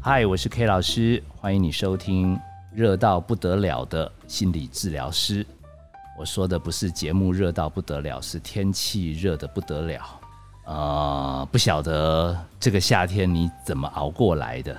嗨，我是 K 老师，欢迎你收听热到不得了的心理治疗师。我说的不是节目热到不得了，是天气热的不得了。呃，不晓得这个夏天你怎么熬过来的？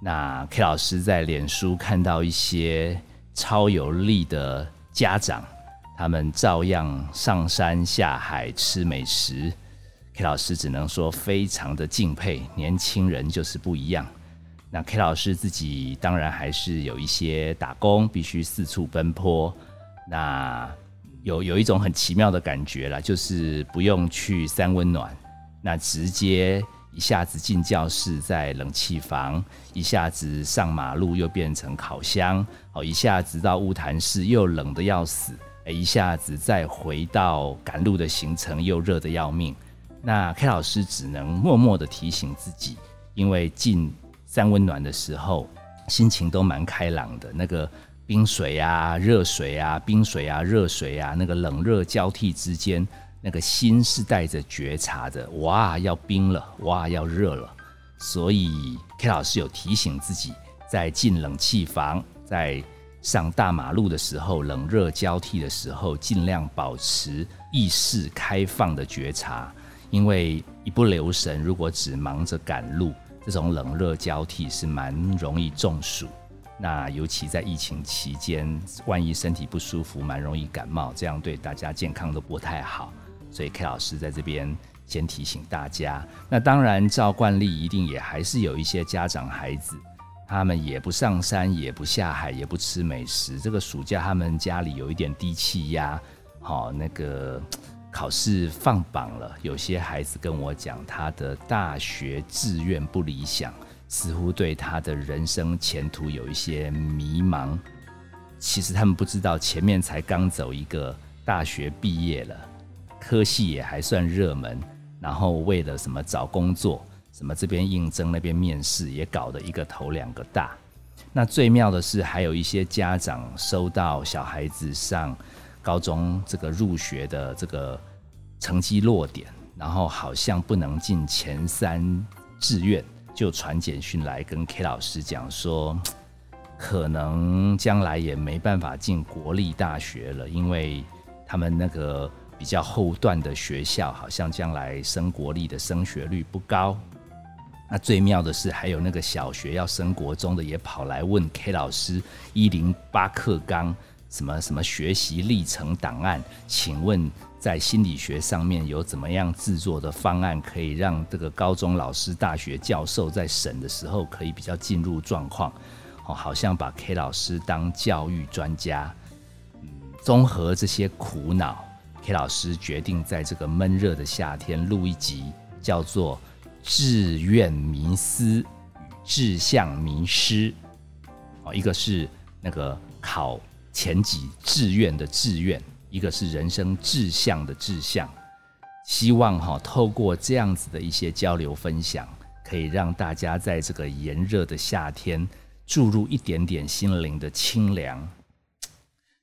那 K 老师在脸书看到一些超有力的家长，他们照样上山下海吃美食。K 老师只能说非常的敬佩，年轻人就是不一样。那 K 老师自己当然还是有一些打工，必须四处奔波。那有有一种很奇妙的感觉啦，就是不用去三温暖，那直接一下子进教室在冷气房，一下子上马路又变成烤箱，哦，一下子到乌潭市又冷的要死，一下子再回到赶路的行程又热的要命。那 K 老师只能默默的提醒自己，因为进。三温暖的时候，心情都蛮开朗的。那个冰水啊、热水啊、冰水啊、热水啊，那个冷热交替之间，那个心是带着觉察的。哇，要冰了！哇，要热了！所以 K 老师有提醒自己，在进冷气房、在上大马路的时候，冷热交替的时候，尽量保持意识开放的觉察，因为一不留神，如果只忙着赶路。这种冷热交替是蛮容易中暑，那尤其在疫情期间，万一身体不舒服，蛮容易感冒，这样对大家健康都不太好。所以 K 老师在这边先提醒大家。那当然，照惯例，一定也还是有一些家长孩子，他们也不上山，也不下海，也不吃美食。这个暑假他们家里有一点低气压，好那个。考试放榜了，有些孩子跟我讲，他的大学志愿不理想，似乎对他的人生前途有一些迷茫。其实他们不知道，前面才刚走一个大学毕业了，科系也还算热门，然后为了什么找工作，什么这边应征那边面试，也搞得一个头两个大。那最妙的是，还有一些家长收到小孩子上。高中这个入学的这个成绩落点，然后好像不能进前三志愿，就传简讯来跟 K 老师讲说，可能将来也没办法进国立大学了，因为他们那个比较后段的学校，好像将来升国立的升学率不高。那最妙的是，还有那个小学要升国中的，也跑来问 K 老师一零八课纲。什么什么学习历程档案？请问在心理学上面有怎么样制作的方案，可以让这个高中老师、大学教授在审的时候可以比较进入状况？哦，好像把 K 老师当教育专家。嗯，综合这些苦恼，K 老师决定在这个闷热的夏天录一集，叫做《志愿迷思与志向迷失》。哦，一个是那个考。前几志愿的志愿，一个是人生志向的志向，希望哈透过这样子的一些交流分享，可以让大家在这个炎热的夏天注入一点点心灵的清凉。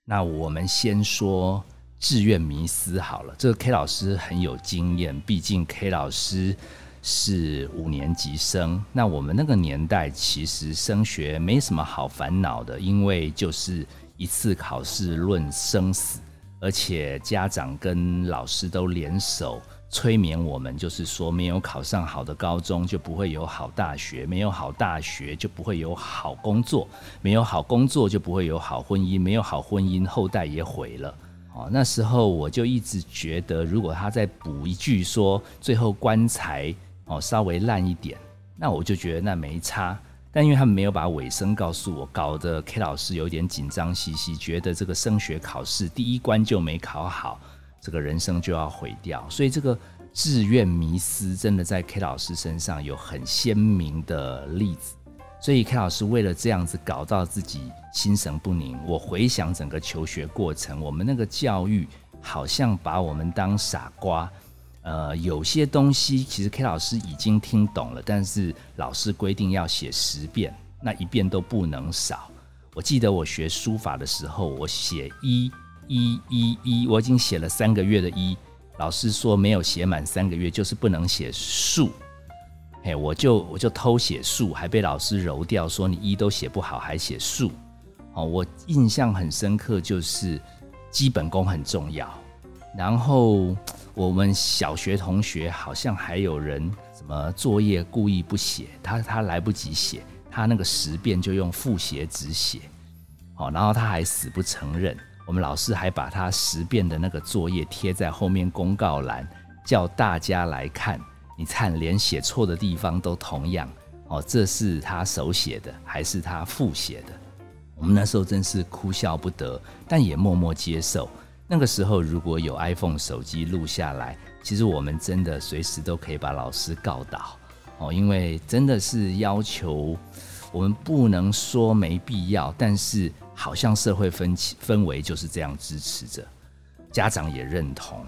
那我们先说志愿迷思好了，这个 K 老师很有经验，毕竟 K 老师是五年级生。那我们那个年代其实升学没什么好烦恼的，因为就是。一次考试论生死，而且家长跟老师都联手催眠我们，就是说没有考上好的高中就不会有好大学，没有好大学就不会有好工作，没有好工作就不会有好婚姻，没有好婚姻后代也毁了。哦，那时候我就一直觉得，如果他再补一句说最后棺材哦稍微烂一点，那我就觉得那没差。但因为他们没有把尾声告诉我，搞得 K 老师有点紧张兮兮，觉得这个升学考试第一关就没考好，这个人生就要毁掉。所以这个志愿迷思真的在 K 老师身上有很鲜明的例子。所以 K 老师为了这样子搞到自己心神不宁。我回想整个求学过程，我们那个教育好像把我们当傻瓜。呃，有些东西其实 K 老师已经听懂了，但是老师规定要写十遍，那一遍都不能少。我记得我学书法的时候，我写一一一一，我已经写了三个月的一，老师说没有写满三个月就是不能写数。嘿，我就我就偷写数，还被老师揉掉，说你一都写不好，还写数。哦，我印象很深刻，就是基本功很重要。然后我们小学同学好像还有人什么作业故意不写，他他来不及写，他那个十遍就用复写纸写。哦，然后他还死不承认，我们老师还把他十遍的那个作业贴在后面公告栏，叫大家来看。你看，连写错的地方都同样哦，这是他手写的还是他复写的？我们那时候真是哭笑不得，但也默默接受。那个时候如果有 iPhone 手机录下来，其实我们真的随时都可以把老师告倒哦，因为真的是要求我们不能说没必要，但是好像社会氛氛围就是这样支持着，家长也认同。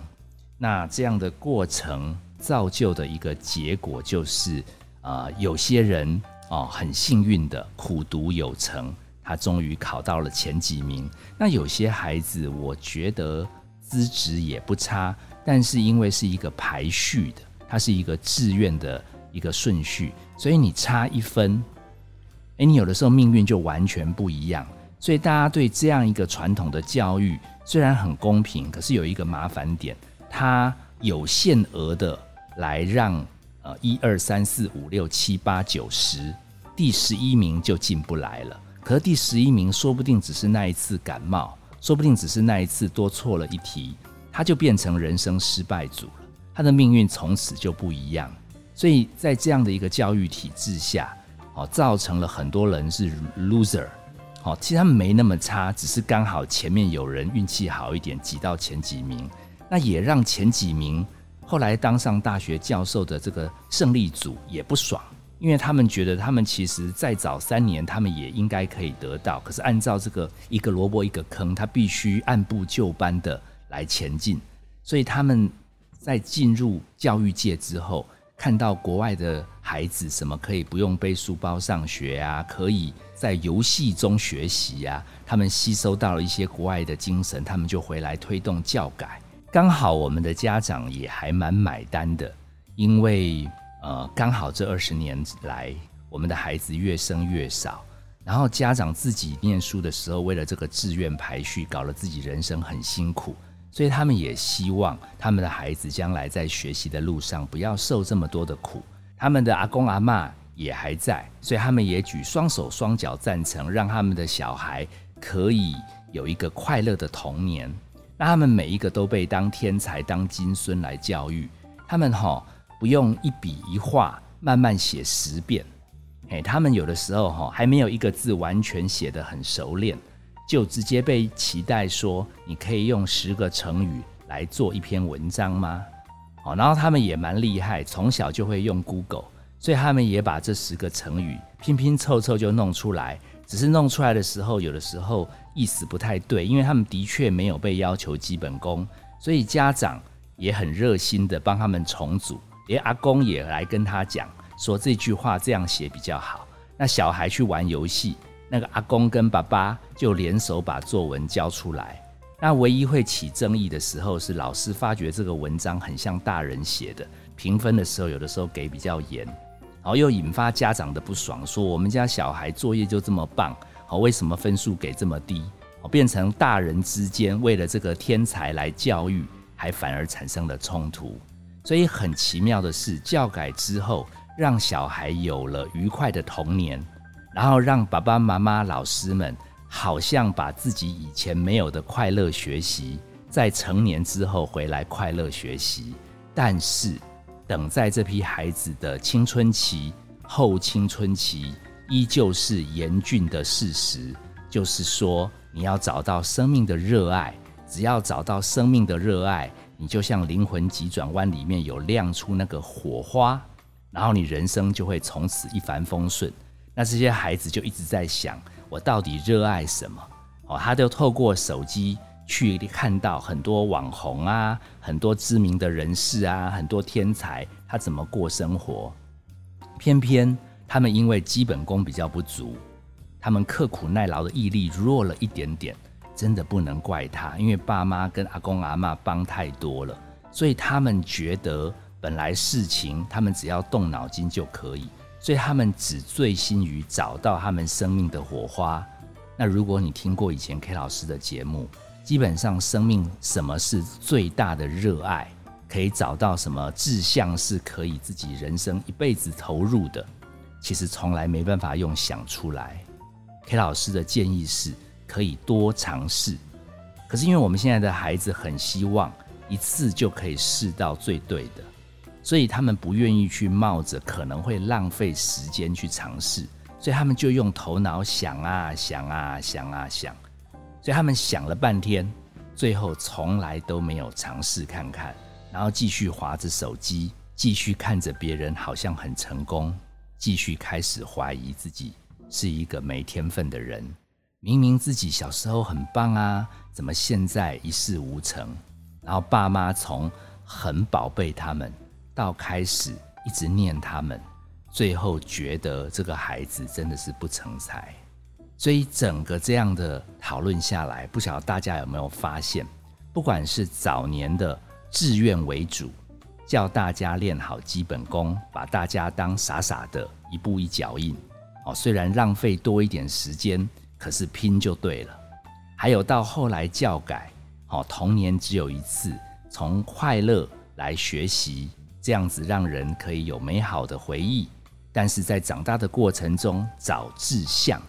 那这样的过程。造就的一个结果就是，啊，有些人哦很幸运的苦读有成，他终于考到了前几名。那有些孩子，我觉得资质也不差，但是因为是一个排序的，它是一个志愿的一个顺序，所以你差一分，诶，你有的时候命运就完全不一样。所以大家对这样一个传统的教育虽然很公平，可是有一个麻烦点，它有限额的。来让呃一二三四五六七八九十第十一名就进不来了。可第十一名说不定只是那一次感冒，说不定只是那一次多错了一题，他就变成人生失败组了。他的命运从此就不一样。所以在这样的一个教育体制下，哦，造成了很多人是 loser。哦，其实他们没那么差，只是刚好前面有人运气好一点，挤到前几名。那也让前几名。后来当上大学教授的这个胜利组也不爽，因为他们觉得他们其实再早三年，他们也应该可以得到。可是按照这个一个萝卜一个坑，他必须按部就班的来前进。所以他们在进入教育界之后，看到国外的孩子什么可以不用背书包上学啊，可以在游戏中学习啊，他们吸收到了一些国外的精神，他们就回来推动教改。刚好我们的家长也还蛮买单的，因为呃，刚好这二十年来，我们的孩子越生越少，然后家长自己念书的时候，为了这个志愿排序，搞了自己人生很辛苦，所以他们也希望他们的孩子将来在学习的路上不要受这么多的苦。他们的阿公阿妈也还在，所以他们也举双手双脚赞成，让他们的小孩可以有一个快乐的童年。那他们每一个都被当天才、当金孙来教育，他们哈不用一笔一画慢慢写十遍，嘿，他们有的时候哈还没有一个字完全写得很熟练，就直接被期待说你可以用十个成语来做一篇文章吗？哦，然后他们也蛮厉害，从小就会用 Google，所以他们也把这十个成语拼拼凑凑就弄出来。只是弄出来的时候，有的时候意思不太对，因为他们的确没有被要求基本功，所以家长也很热心的帮他们重组，连阿公也来跟他讲说这句话这样写比较好。那小孩去玩游戏，那个阿公跟爸爸就联手把作文交出来。那唯一会起争议的时候，是老师发觉这个文章很像大人写的，评分的时候有的时候给比较严。然后又引发家长的不爽，说我们家小孩作业就这么棒，好，为什么分数给这么低？哦，变成大人之间为了这个天才来教育，还反而产生了冲突。所以很奇妙的是，教改之后，让小孩有了愉快的童年，然后让爸爸妈妈、老师们好像把自己以前没有的快乐学习，在成年之后回来快乐学习，但是。等在这批孩子的青春期、后青春期，依旧是严峻的事实。就是说，你要找到生命的热爱，只要找到生命的热爱，你就像灵魂急转弯里面有亮出那个火花，然后你人生就会从此一帆风顺。那这些孩子就一直在想：我到底热爱什么？哦，他就透过手机。去看到很多网红啊，很多知名的人士啊，很多天才，他怎么过生活？偏偏他们因为基本功比较不足，他们刻苦耐劳的毅力弱了一点点，真的不能怪他，因为爸妈跟阿公阿妈帮太多了，所以他们觉得本来事情他们只要动脑筋就可以，所以他们只醉心于找到他们生命的火花。那如果你听过以前 K 老师的节目，基本上生命什么是最大的热爱，可以找到什么志向是可以自己人生一辈子投入的，其实从来没办法用想出来。K 老师的建议是可以多尝试，可是因为我们现在的孩子很希望一次就可以试到最对的，所以他们不愿意去冒着可能会浪费时间去尝试，所以他们就用头脑想啊想啊想啊想，所以他们想了半天，最后从来都没有尝试看看，然后继续划着手机，继续看着别人好像很成功，继续开始怀疑自己。是一个没天分的人，明明自己小时候很棒啊，怎么现在一事无成？然后爸妈从很宝贝他们，到开始一直念他们，最后觉得这个孩子真的是不成才。所以整个这样的讨论下来，不晓得大家有没有发现，不管是早年的志愿为主，叫大家练好基本功，把大家当傻傻的，一步一脚印。哦，虽然浪费多一点时间，可是拼就对了。还有到后来教改，哦，童年只有一次，从快乐来学习，这样子让人可以有美好的回忆。但是在长大的过程中找志向，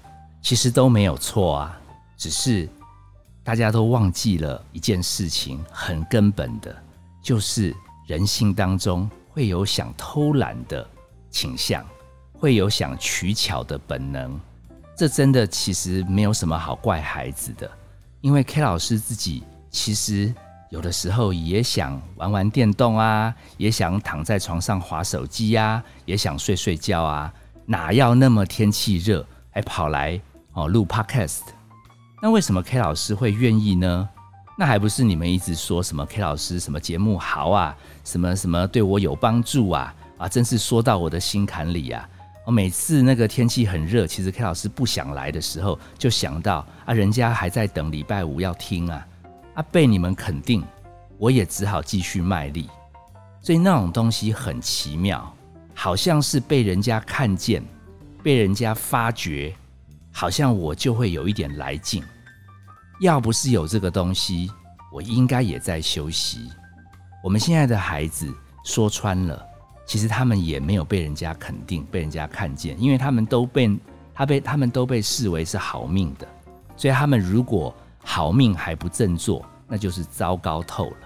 其实都没有错啊，只是大家都忘记了一件事情，很根本的，就是人性当中会有想偷懒的倾向。会有想取巧的本能，这真的其实没有什么好怪孩子的，因为 K 老师自己其实有的时候也想玩玩电动啊，也想躺在床上划手机呀，也想睡睡觉啊，哪要那么天气热还跑来哦录 Podcast？那为什么 K 老师会愿意呢？那还不是你们一直说什么 K 老师什么节目好啊，什么什么对我有帮助啊？啊，真是说到我的心坎里呀！我每次那个天气很热，其实 K 老师不想来的时候，就想到啊，人家还在等礼拜五要听啊，啊被你们肯定，我也只好继续卖力。所以那种东西很奇妙，好像是被人家看见，被人家发觉，好像我就会有一点来劲。要不是有这个东西，我应该也在休息。我们现在的孩子说穿了。其实他们也没有被人家肯定、被人家看见，因为他们都被他被他们都被视为是好命的，所以他们如果好命还不振作，那就是糟糕透了。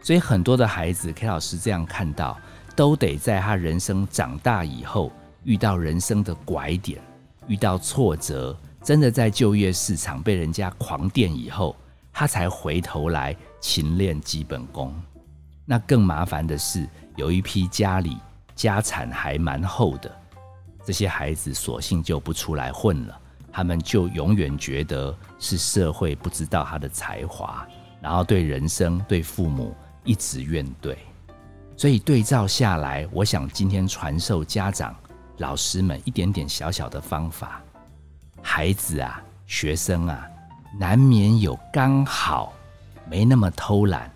所以很多的孩子，K 老师这样看到，都得在他人生长大以后，遇到人生的拐点，遇到挫折，真的在就业市场被人家狂电以后，他才回头来勤练基本功。那更麻烦的是。有一批家里家产还蛮厚的，这些孩子索性就不出来混了，他们就永远觉得是社会不知道他的才华，然后对人生、对父母一直怨怼。所以对照下来，我想今天传授家长、老师们一点点小小的方法，孩子啊、学生啊，难免有刚好没那么偷懒，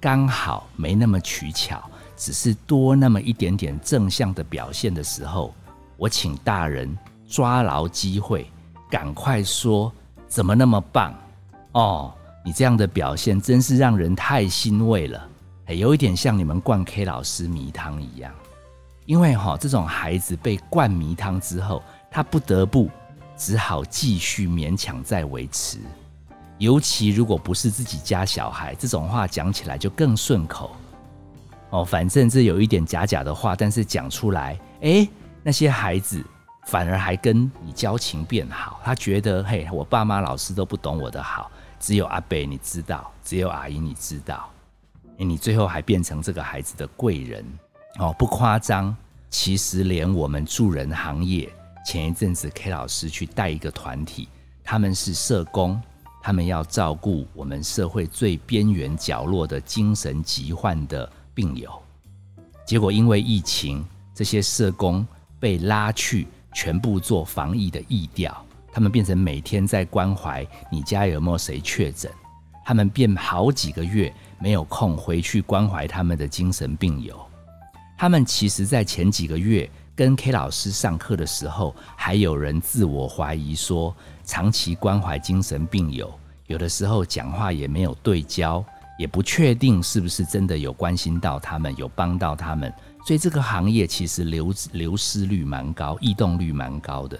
刚好没那么取巧。只是多那么一点点正向的表现的时候，我请大人抓牢机会，赶快说怎么那么棒哦！你这样的表现真是让人太欣慰了，有一点像你们灌 K 老师迷汤一样。因为哈，这种孩子被灌迷汤之后，他不得不只好继续勉强再维持。尤其如果不是自己家小孩，这种话讲起来就更顺口。哦，反正这有一点假假的话，但是讲出来，哎，那些孩子反而还跟你交情变好。他觉得，嘿，我爸妈、老师都不懂我的好，只有阿北你知道，只有阿姨你知道。哎，你最后还变成这个孩子的贵人。哦，不夸张，其实连我们助人行业，前一阵子 K 老师去带一个团体，他们是社工，他们要照顾我们社会最边缘角落的精神疾患的。病友，结果因为疫情，这些社工被拉去全部做防疫的疫调，他们变成每天在关怀你家有没有谁确诊，他们变好几个月没有空回去关怀他们的精神病友，他们其实在前几个月跟 K 老师上课的时候，还有人自我怀疑说，长期关怀精神病友，有的时候讲话也没有对焦，也不确定是不是真的有关心到他们，有帮到他们。所以这个行业其实流流失率蛮高，异动率蛮高的。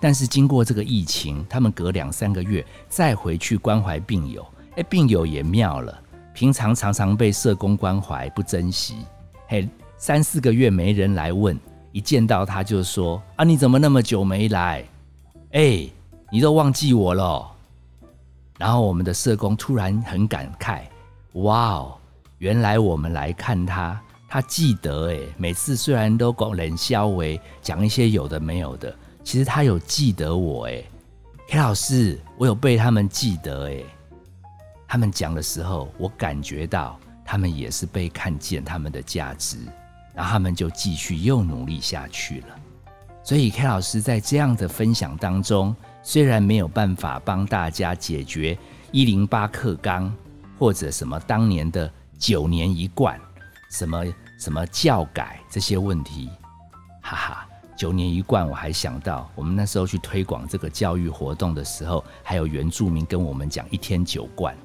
但是经过这个疫情，他们隔两三个月再回去关怀病友，哎，病友也妙了，平常常常被社工关怀不珍惜，嘿。三四个月没人来问，一见到他就说：“啊，你怎么那么久没来？哎，你都忘记我了。”然后我们的社工突然很感慨：“哇哦，原来我们来看他，他记得哎，每次虽然都讲冷笑为讲一些有的没有的，其实他有记得我哎，K 老师，我有被他们记得哎。他们讲的时候，我感觉到他们也是被看见他们的价值。”然后他们就继续又努力下去了。所以 K 老师在这样的分享当中，虽然没有办法帮大家解决一零八课纲或者什么当年的九年一贯、什么什么教改这些问题，哈哈，九年一贯我还想到，我们那时候去推广这个教育活动的时候，还有原住民跟我们讲一天九贯，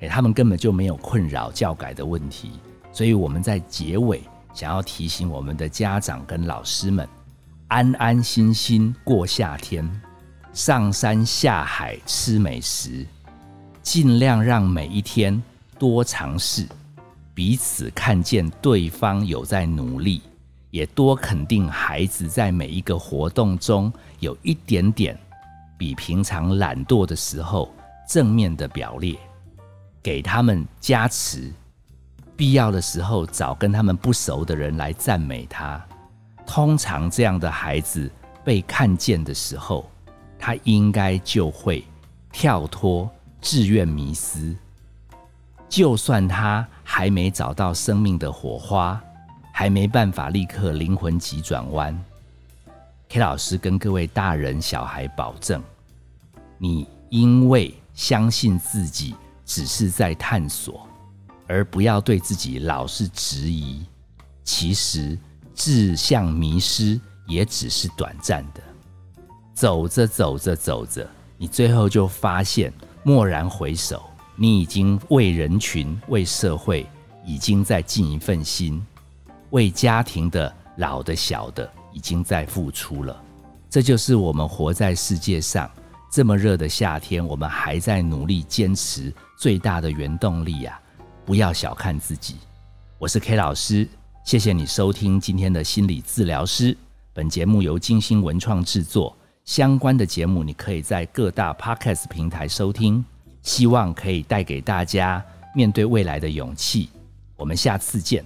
诶，他们根本就没有困扰教改的问题，所以我们在结尾。想要提醒我们的家长跟老师们，安安心心过夏天，上山下海吃美食，尽量让每一天多尝试，彼此看见对方有在努力，也多肯定孩子在每一个活动中有一点点比平常懒惰的时候正面的表列，给他们加持。必要的时候，找跟他们不熟的人来赞美他。通常这样的孩子被看见的时候，他应该就会跳脱志愿迷思。就算他还没找到生命的火花，还没办法立刻灵魂急转弯，K 老师跟各位大人小孩保证：你因为相信自己，只是在探索。而不要对自己老是质疑，其实志向迷失也只是短暂的。走着走着走着，你最后就发现，蓦然回首，你已经为人群、为社会，已经在尽一份心，为家庭的老的、小的，已经在付出了。这就是我们活在世界上这么热的夏天，我们还在努力坚持最大的原动力呀！不要小看自己，我是 K 老师，谢谢你收听今天的心理治疗师。本节目由金星文创制作，相关的节目你可以在各大 Podcast 平台收听。希望可以带给大家面对未来的勇气。我们下次见。